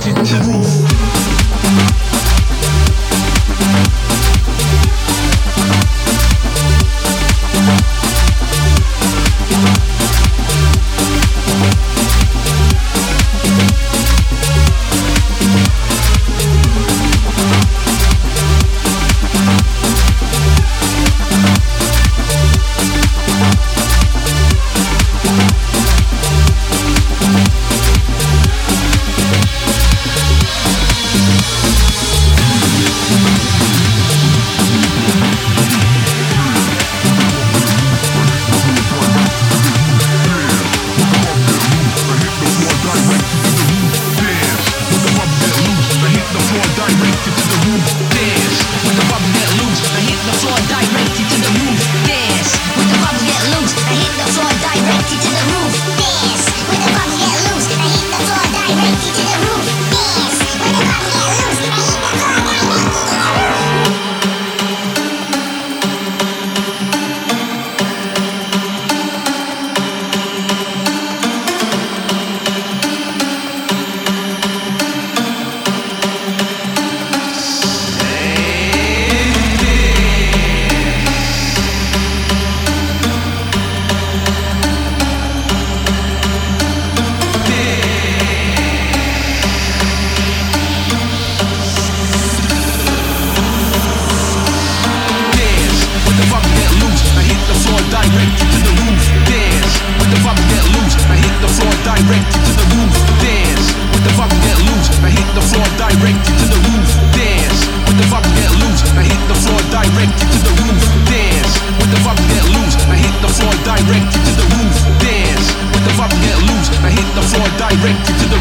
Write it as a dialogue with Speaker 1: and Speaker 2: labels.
Speaker 1: 进不 directed to the